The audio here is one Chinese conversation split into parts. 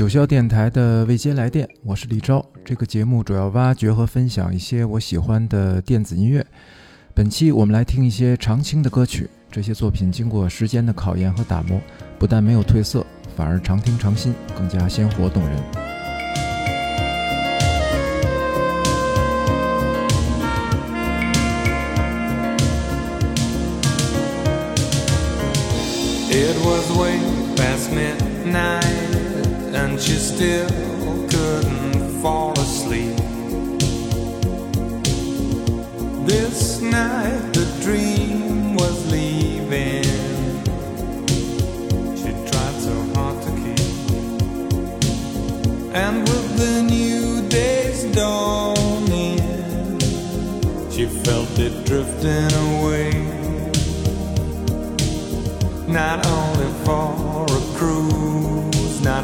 九霄电台的未接来电，我是李昭。这个节目主要挖掘和分享一些我喜欢的电子音乐。本期我们来听一些常青的歌曲，这些作品经过时间的考验和打磨，不但没有褪色，反而常听常新，更加鲜活动人。It was way past midnight, she still couldn't fall asleep. This night, the dream was leaving. She tried so hard to keep, and with the new day's dawning, she felt it drifting away not only for a cruise,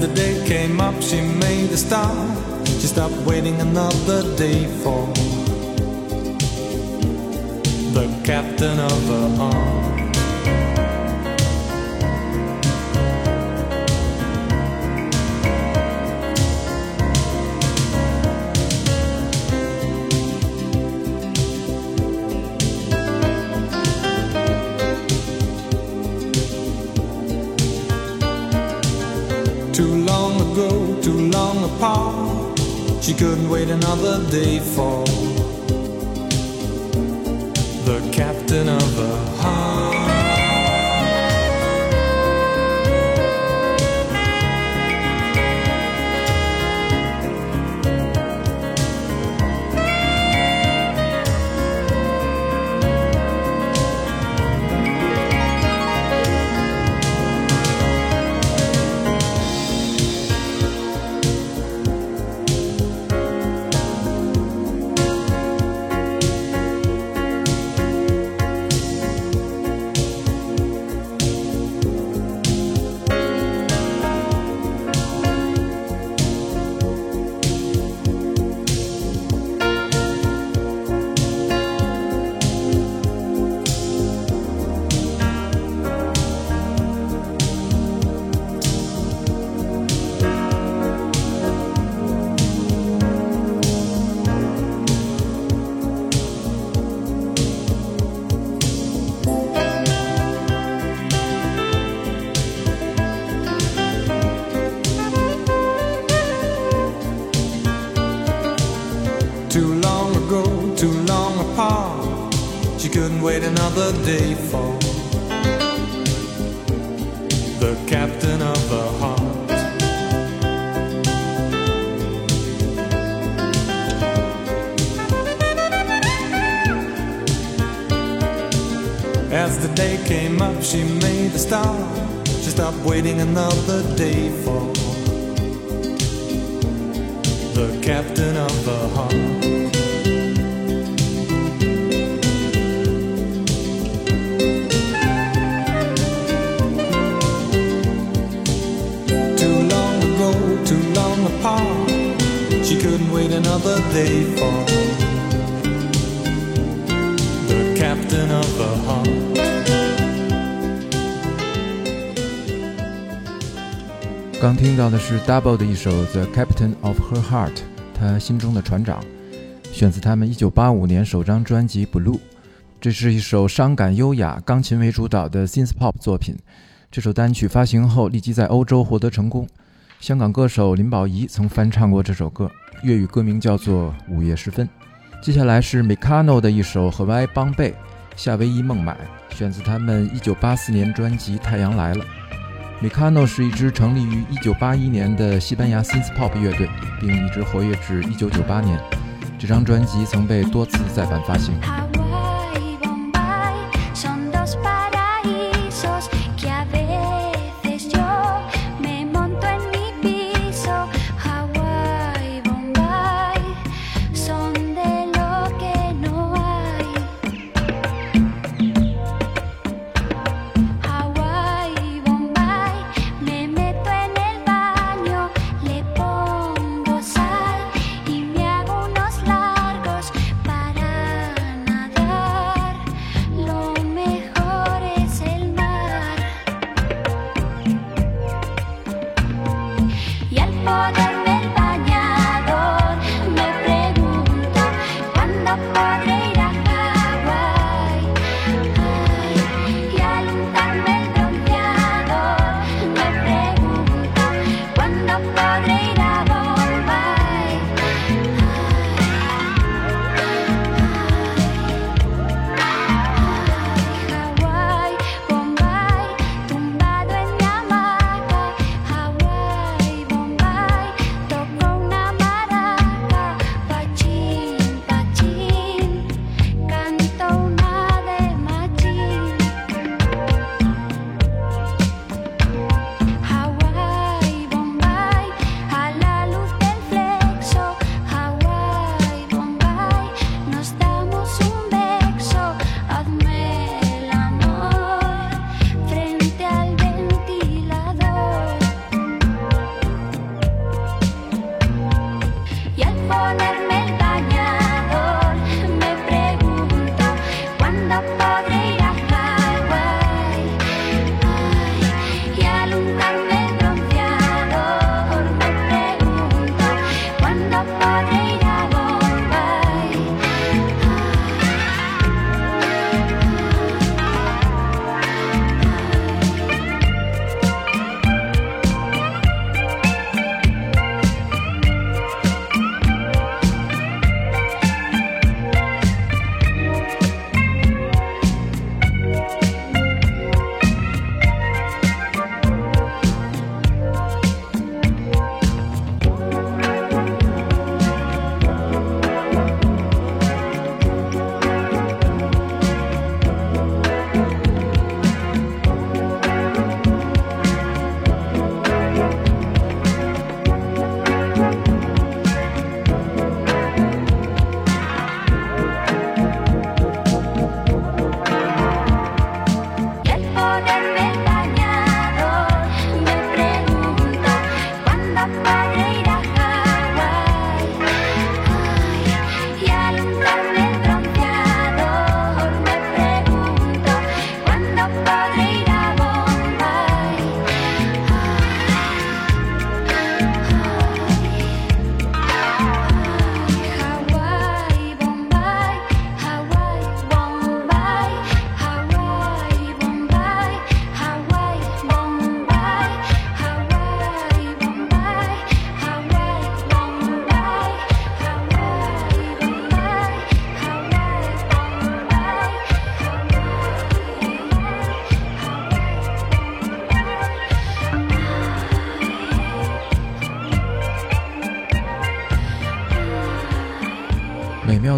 The day came up, she made a start. She stopped waiting another day for the captain of her heart. Apart. She couldn't wait another day for the captain of her couldn't wait another day for the captain of her heart. As the day came up, she made a start. She stopped waiting another day for the captain of her heart. Couldn't wait another day for the captain of her heart. 刚听到的是 Double 的一首《The Captain of Her Heart》，他心中的船长，选自他们1985年首张专辑《Blue》。这是一首伤感优雅、钢琴为主导的 synth pop 作品。这首单曲发行后立即在欧洲获得成功。香港歌手林保怡曾翻唱过这首歌，粤语歌名叫做《午夜时分》。接下来是 Mecano 的一首《和 Y 邦贝夏威夷孟买》，选自他们1984年专辑《太阳来了》。Mecano 是一支成立于1981年的西班牙 synth pop 乐队，并一直活跃至1998年。这张专辑曾被多次再版发行。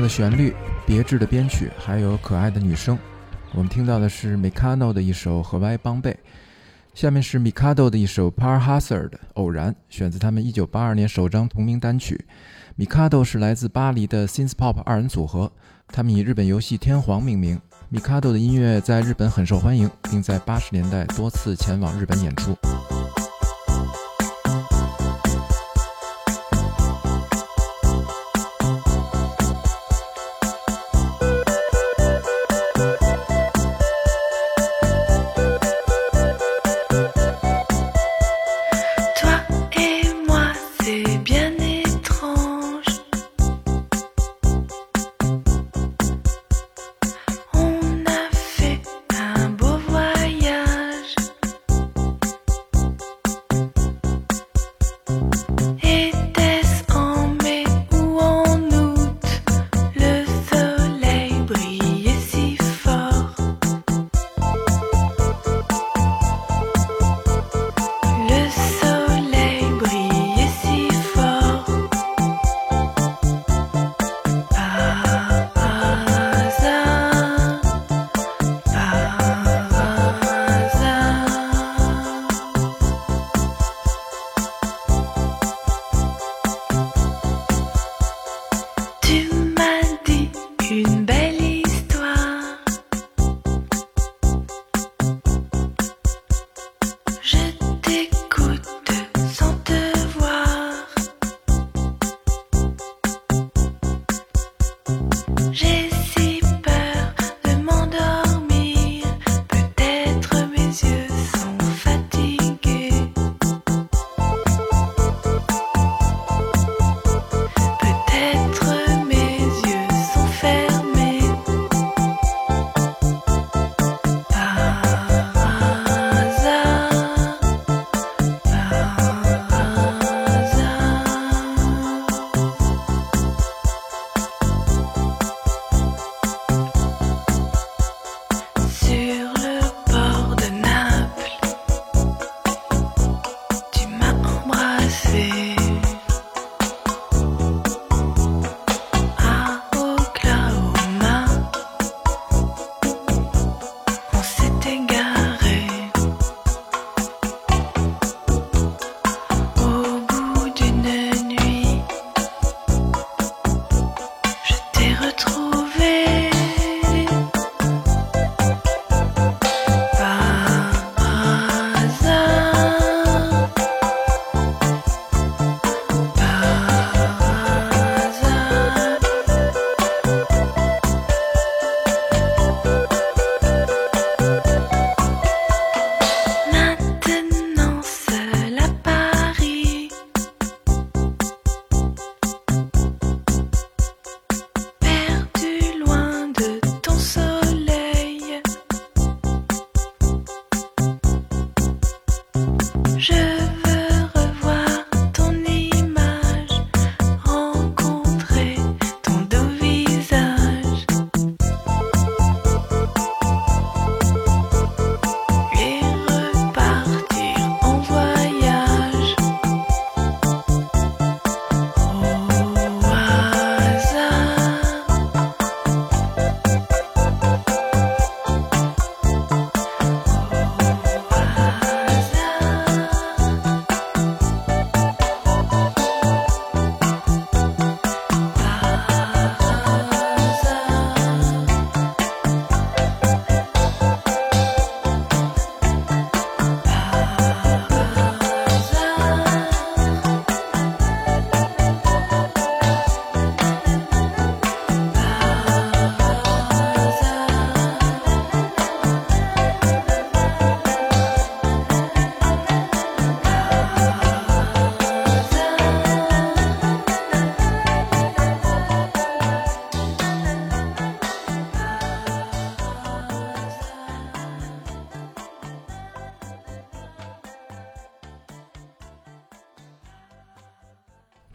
旋律、别致的编曲，还有可爱的女声。我们听到的是 Mikado 的一首《和歪帮贝》，下面是 Mikado 的一首《Par Hazard》偶然，选自他们1982年首张同名单曲。Mikado 是来自巴黎的 Synth Pop 二人组合，他们以日本游戏《天皇》命名。Mikado 的音乐在日本很受欢迎，并在80年代多次前往日本演出。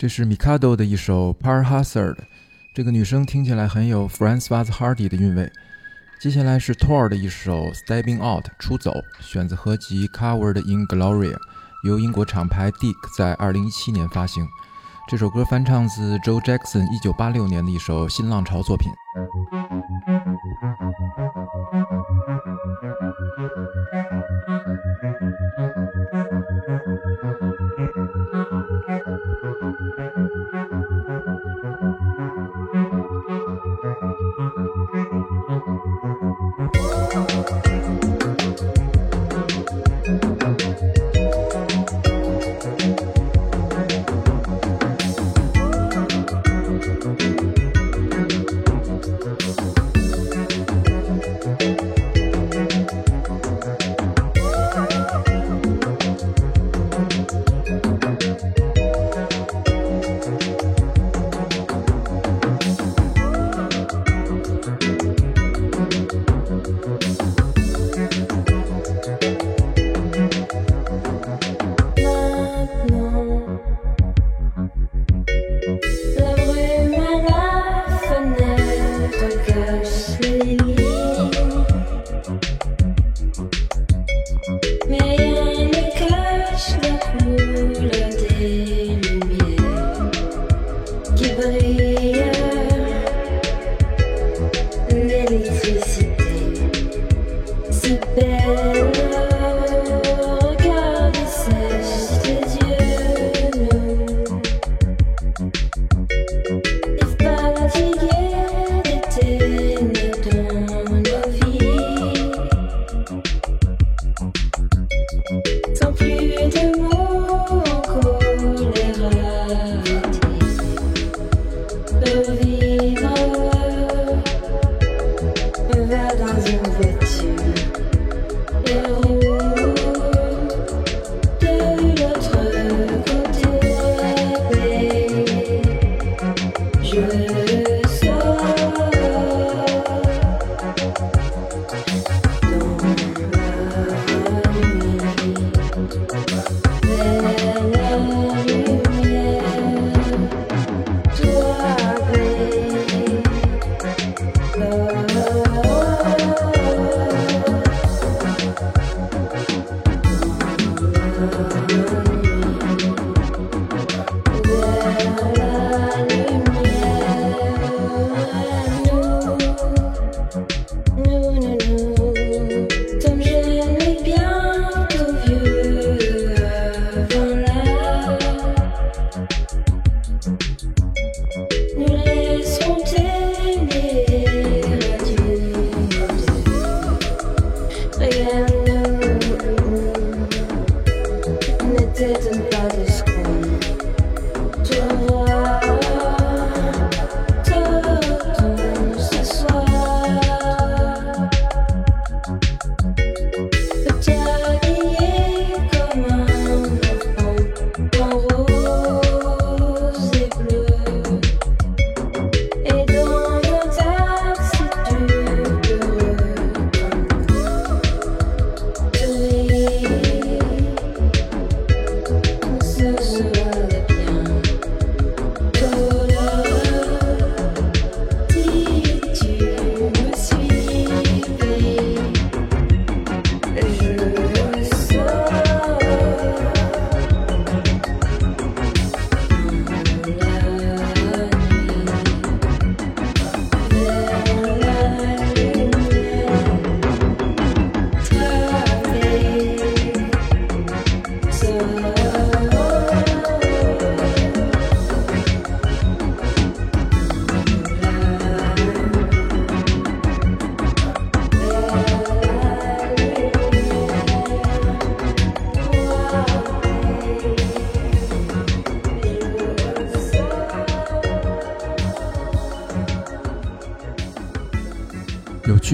这是 Mikado 的一首 Par Hazard，这个女声听起来很有 francois hardy 的韵味。接下来是 Tor 的一首 Stepping Out 出走，选自合集 Covered in Glory，由英国厂牌 Dick 在2017年发行。这首歌翻唱自 Joe Jackson 1986年的一首新浪潮作品。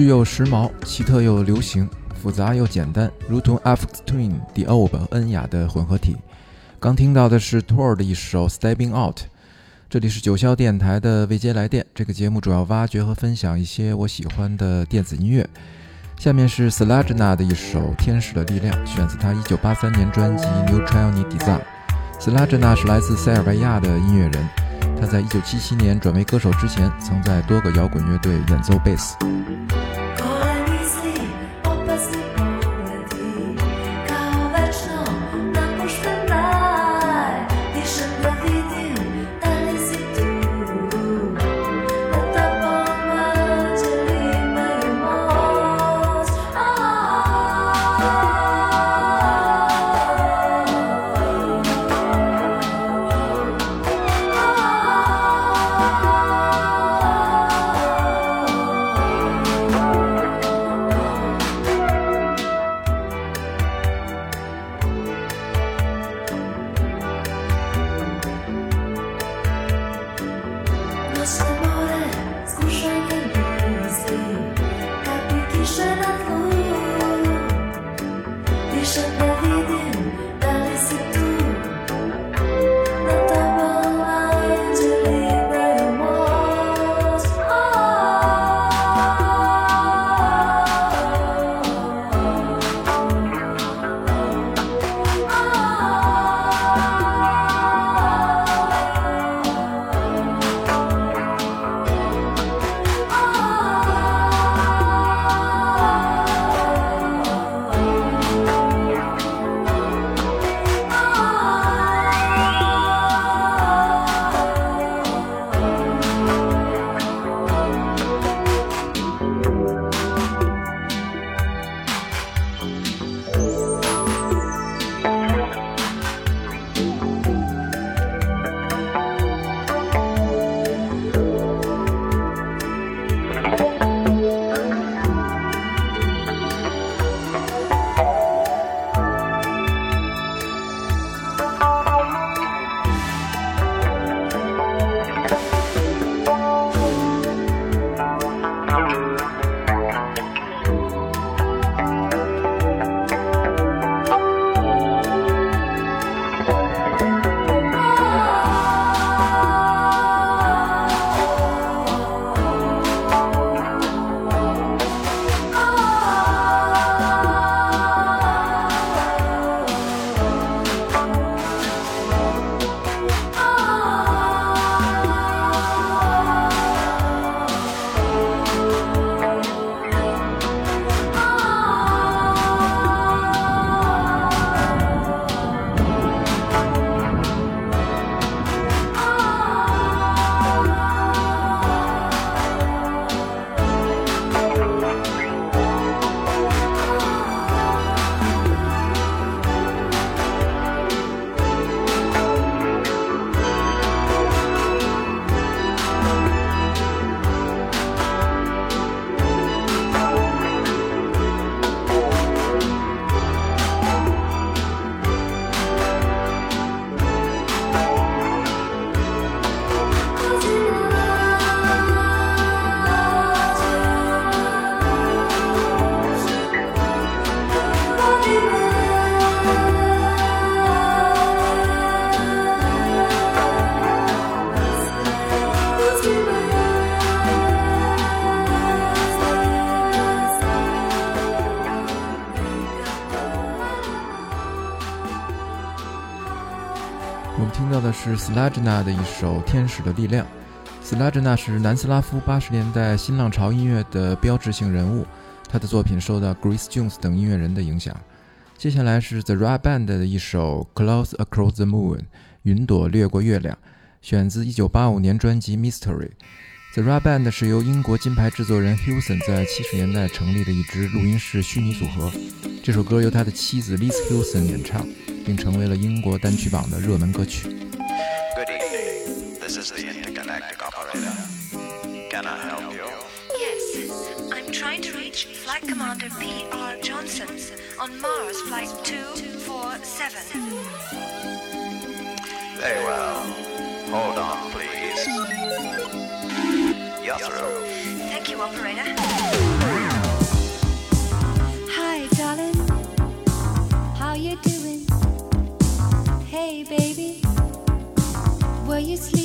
具又时髦，奇特又流行，复杂又简单，如同 F Twin、The o b 和恩雅的混合体。刚听到的是 Tor 的一首 Stepping Out。这里是九霄电台的未接来电，这个节目主要挖掘和分享一些我喜欢的电子音乐。下面是 Slajna 的一首《天使的力量》，选自他1983年专辑《New Triony Design》。Slajna 是来自塞尔维亚的音乐人，他在1977年转为歌手之前，曾在多个摇滚乐队演奏贝斯。我们听到的是 Slajna 的一首《天使的力量》。Slajna 是南斯拉夫八十年代新浪潮音乐的标志性人物，他的作品受到 Grace Jones 等音乐人的影响。接下来是 The Rat Band 的一首《Clouds Across the Moon》，云朵掠过月亮，选自1985年专辑《Mystery》。The Rat Band 是由英国金牌制作人 Hewson 在七十年代成立的一支录音室虚拟组合。这首歌由他的妻子 Liz Hewson 演唱。并成为了英国单曲榜的热门歌曲。Good evening. This is the intergalactic operator. Can I help you? Yes, I'm trying to reach Flight Commander P.R. Johnson on Mars Flight 247. Very well. Hold on, please. You're. Thank you, operator. Hi, darling. How you doing? Hey, baby. Were you sleeping?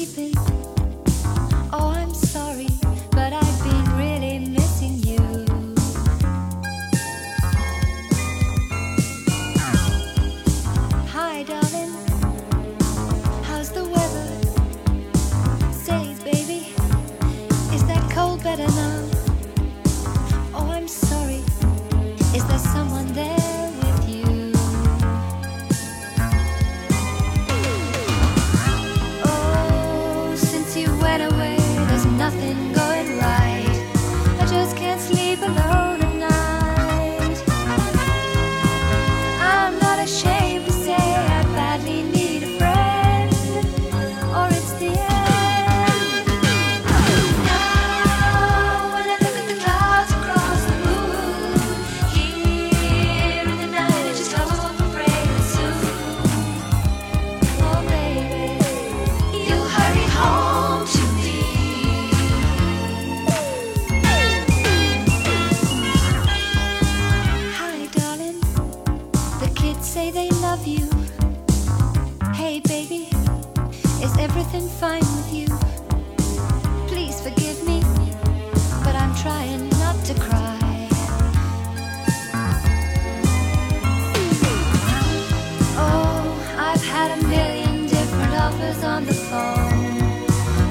On the phone,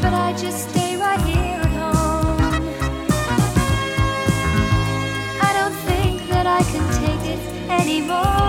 but I just stay right here at home. I don't think that I can take it anymore.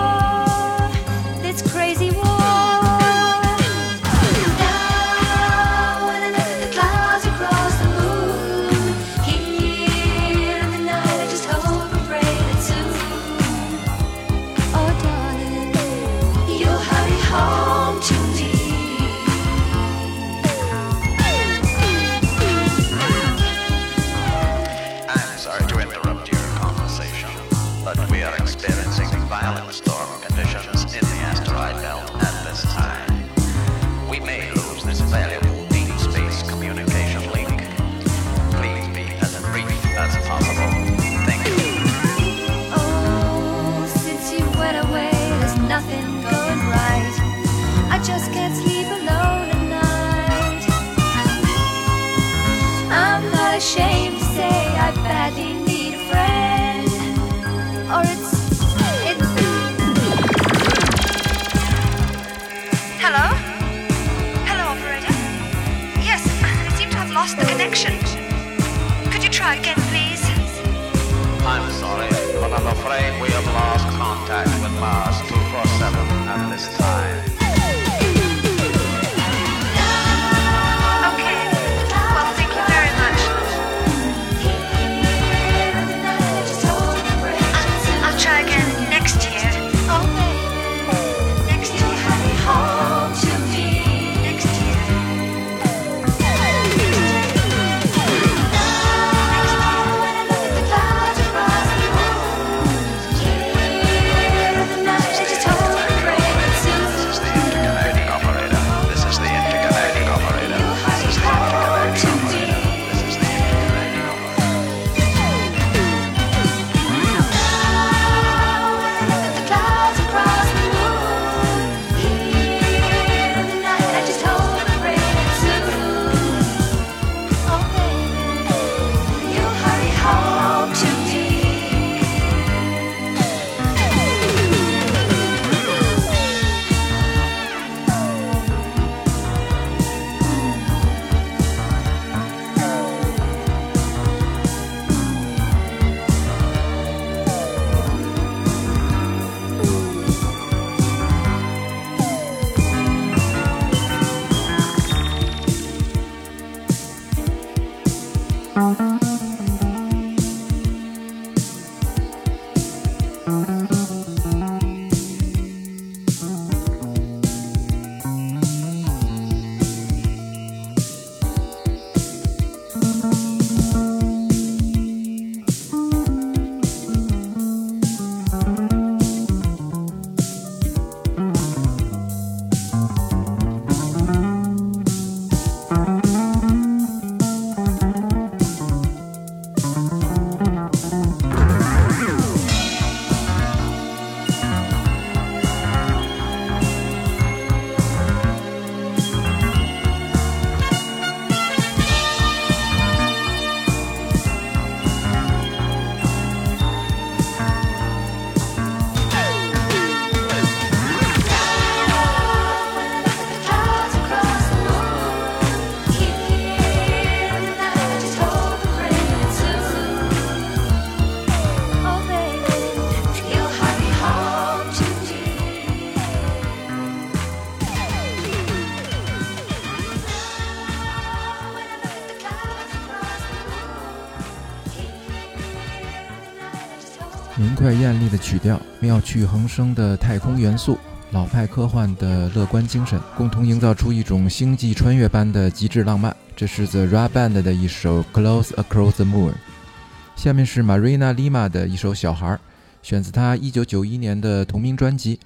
艳丽的曲调，妙趣横生的太空元素，老派科幻的乐观精神，共同营造出一种星际穿越般的极致浪漫。这是 The Ra Band 的一首《Close Across the Moon》。下面是 Marina Lima 的一首《小孩》，选自她1991年的同名专辑。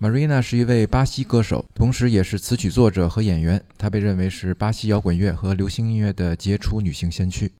Marina 是一位巴西歌手，同时也是词曲作者和演员。她被认为是巴西摇滚乐和流行音乐的杰出女性先驱。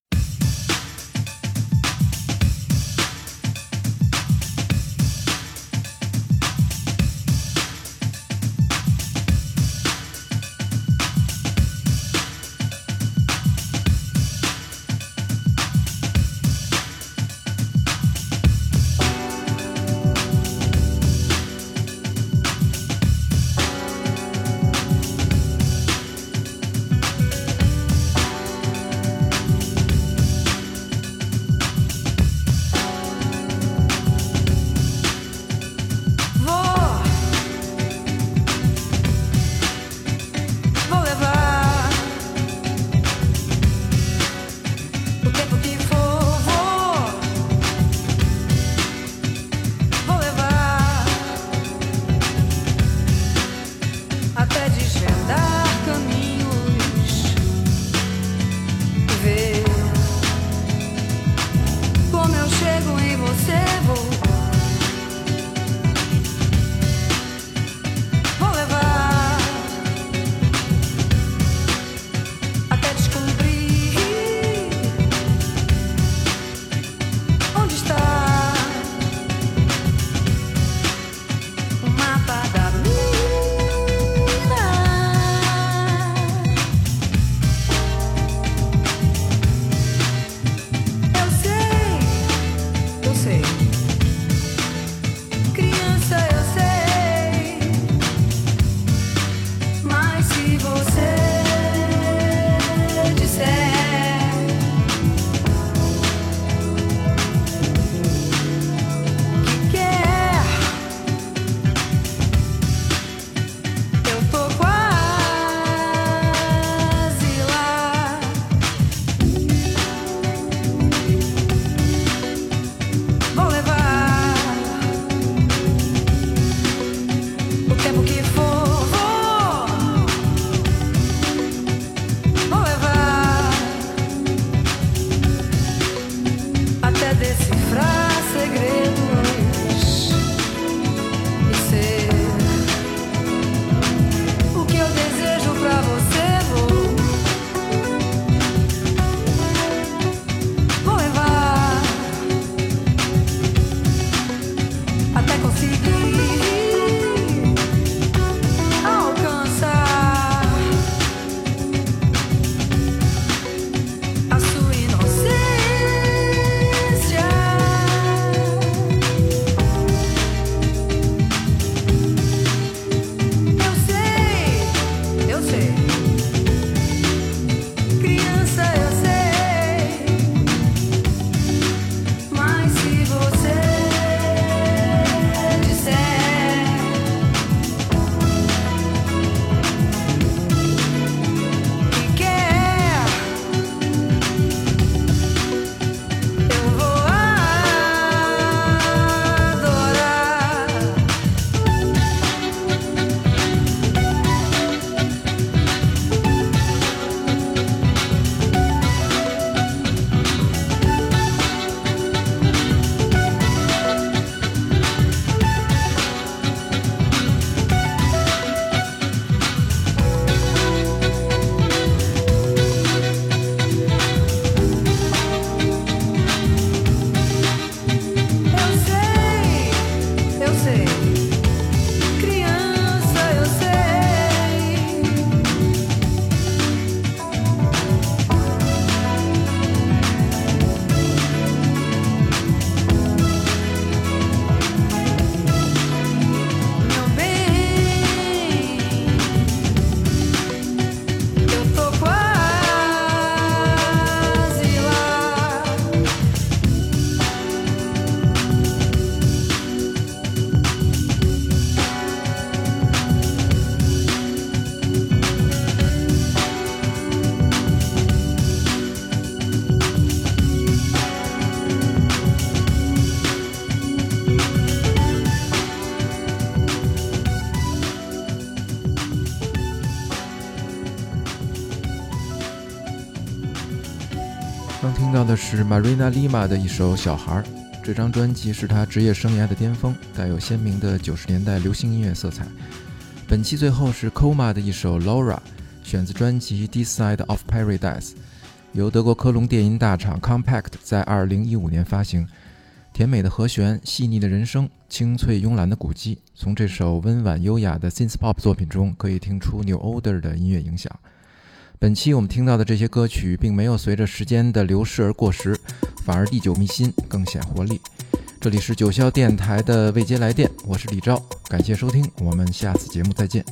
Marina Lima 的一首《小孩》。这张专辑是他职业生涯的巅峰，带有鲜明的九十年代流行音乐色彩。本期最后是 Coma 的一首《Laura》，选自专辑《This Side of Paradise》，由德国科隆电音大厂 Compact 在二零一五年发行。甜美的和弦，细腻的人声，清脆慵懒的鼓机，从这首温婉优雅的 synth pop 作品中可以听出 New Order 的音乐影响。本期我们听到的这些歌曲，并没有随着时间的流逝而过时，反而历久弥新，更显活力。这里是九霄电台的未接来电，我是李昭，感谢收听，我们下次节目再见。